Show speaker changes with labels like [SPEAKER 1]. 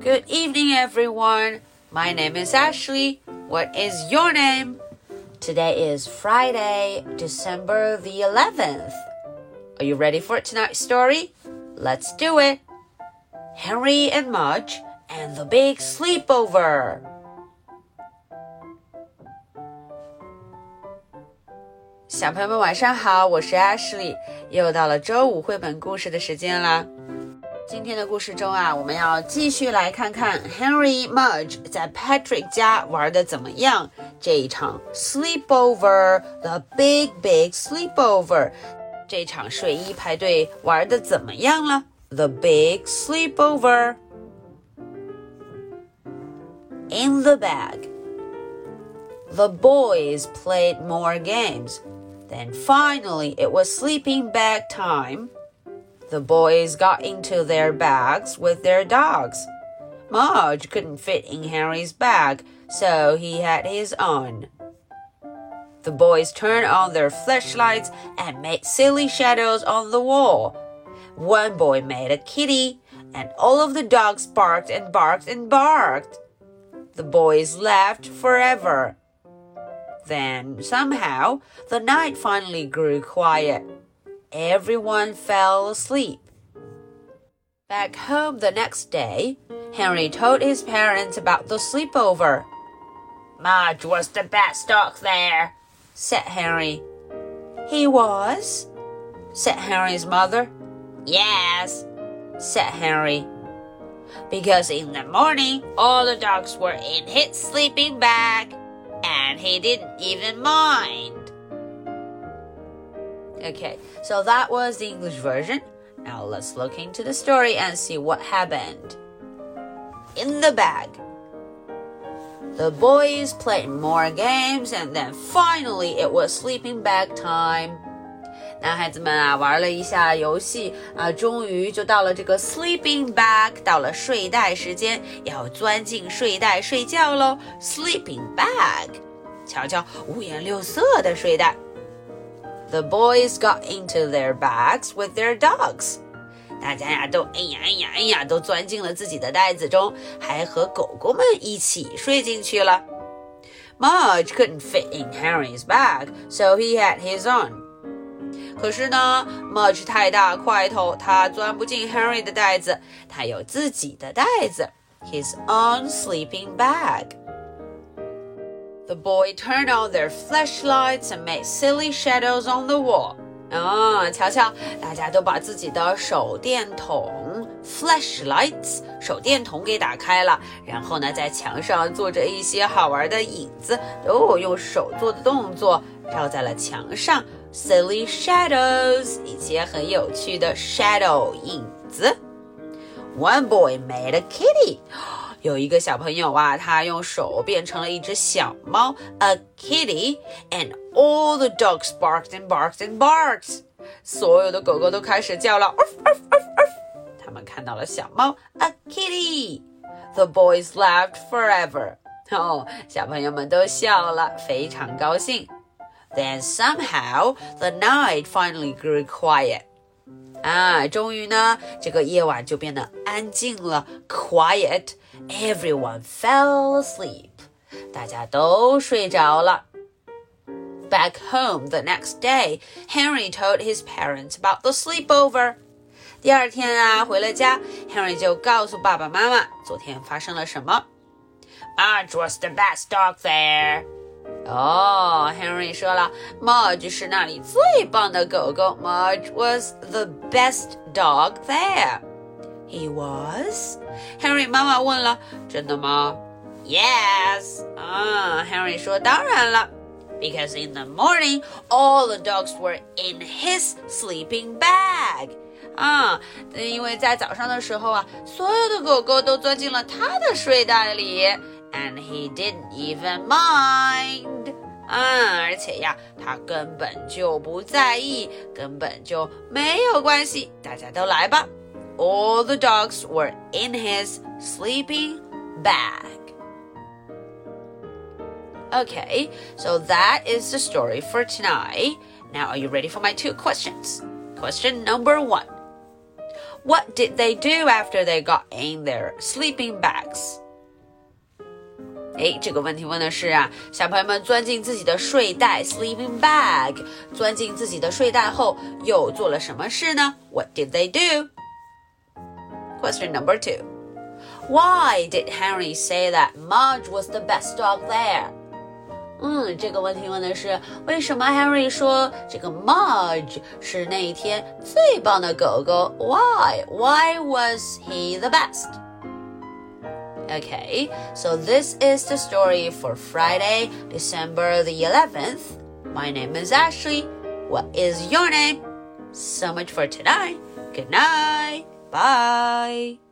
[SPEAKER 1] Good evening, everyone. My name is Ashley. What is your name? Today is Friday, December the 11th. Are you ready for tonight's story? Let's do it. Henry and Mudge and the Big Sleepover. 小朋友们晚上好，我是 Ashley，又到了周五绘本故事的时间啦。 今天的故事中啊，我们要继续来看看 Henry Mudge 在 Patrick 家玩的怎么样。这一场 sleepover，the big big sleepover，这场睡衣派对玩的怎么样了？The big sleepover。In the bag. The boys played more games. Then finally, it was sleeping bag time. The boys got into their bags with their dogs. Mudge couldn't fit in Henry's bag, so he had his own. The boys turned on their flashlights and made silly shadows on the wall. One boy made a kitty, and all of the dogs barked and barked and barked. The boys laughed forever. Then, somehow, the night finally grew quiet. Everyone fell asleep. Back home the next day, Henry told his parents about the sleepover. Mudge was the best dog there, said Henry. He was? said Henry's mother. Yes, said Henry because in the morning all the dogs were in his sleeping bag and he didn't even mind. Okay, so that was the English version. Now let's look into the story and see what happened. In the bag. The boys played more games and then finally it was sleeping bag time. 男孩子们啊，玩了一下游戏啊，终于就到了这个 sleeping bag，到了睡袋时间，要钻进睡袋睡觉喽。sleeping bag，瞧瞧五颜六色的睡袋。 The boys got into their bags with their dogs。大家呀，都哎呀哎呀哎呀，都钻进了自己的袋子中，还和狗狗们一起睡进去了。Mudge couldn't fit in Harry's bag, so he had his own. 可是呢，Mudge 太大块头，他钻不进 Harry 的袋子，他有自己的袋子，his own sleeping bag. The boy turned on their flashlights and made silly shadows on the wall. 啊、哦，瞧瞧，大家都把自己的手电筒 flashlights 手电筒给打开了，然后呢，在墙上做着一些好玩的影子，都用手做的动作照在了墙上。silly shadows，一些很有趣的 shadow 影子。One boy made a kitty， 有一个小朋友啊，他用手变成了一只小猫，a kitty，and all the dogs barked and barked and barked。所有的狗狗都开始叫了，他们看到了小猫，a kitty。The boys laughed forever。哦，小朋友们都笑了，非常高兴。then somehow the night finally grew quiet. 啊，终于呢，这个夜晚就变得安静了，quiet. Everyone fell asleep. 大家都睡着了。Back home the next day, Henry told his parents about the sleepover. 第二天啊，回了家，Henry was the best dog there. 哦，Henry 说了，Mudge was the best dog there. He was. Henry 妈妈问了，真的吗？Yes. 啊，Henry 说，当然了。Because in the morning, all the dogs were in his sleeping bag. 啊，因为在早上的时候啊，所有的狗狗都钻进了他的睡袋里。and he didn't even mind. 啊，而且呀，他根本就不在意，根本就没有关系。大家都来吧。 All the dogs were in his sleeping bag. Okay, so that is the story for tonight. Now, are you ready for my two questions? Question number one What did they do after they got in their sleeping bags? 哎，这个问题问的是啊，小朋友们钻进自己的睡袋 （sleeping bag），钻进自己的睡袋后又做了什么事呢？What did they do? Question number two. Why did Henry say that Mudge was the best dog there? 嗯，这个问题问的是为什么 Henry 说这个 Mudge 是那一天最棒的狗狗？Why? Why was he the best? Okay, so this is the story for Friday, December the 11th. My name is Ashley. What is your name? So much for tonight. Good night. 拜。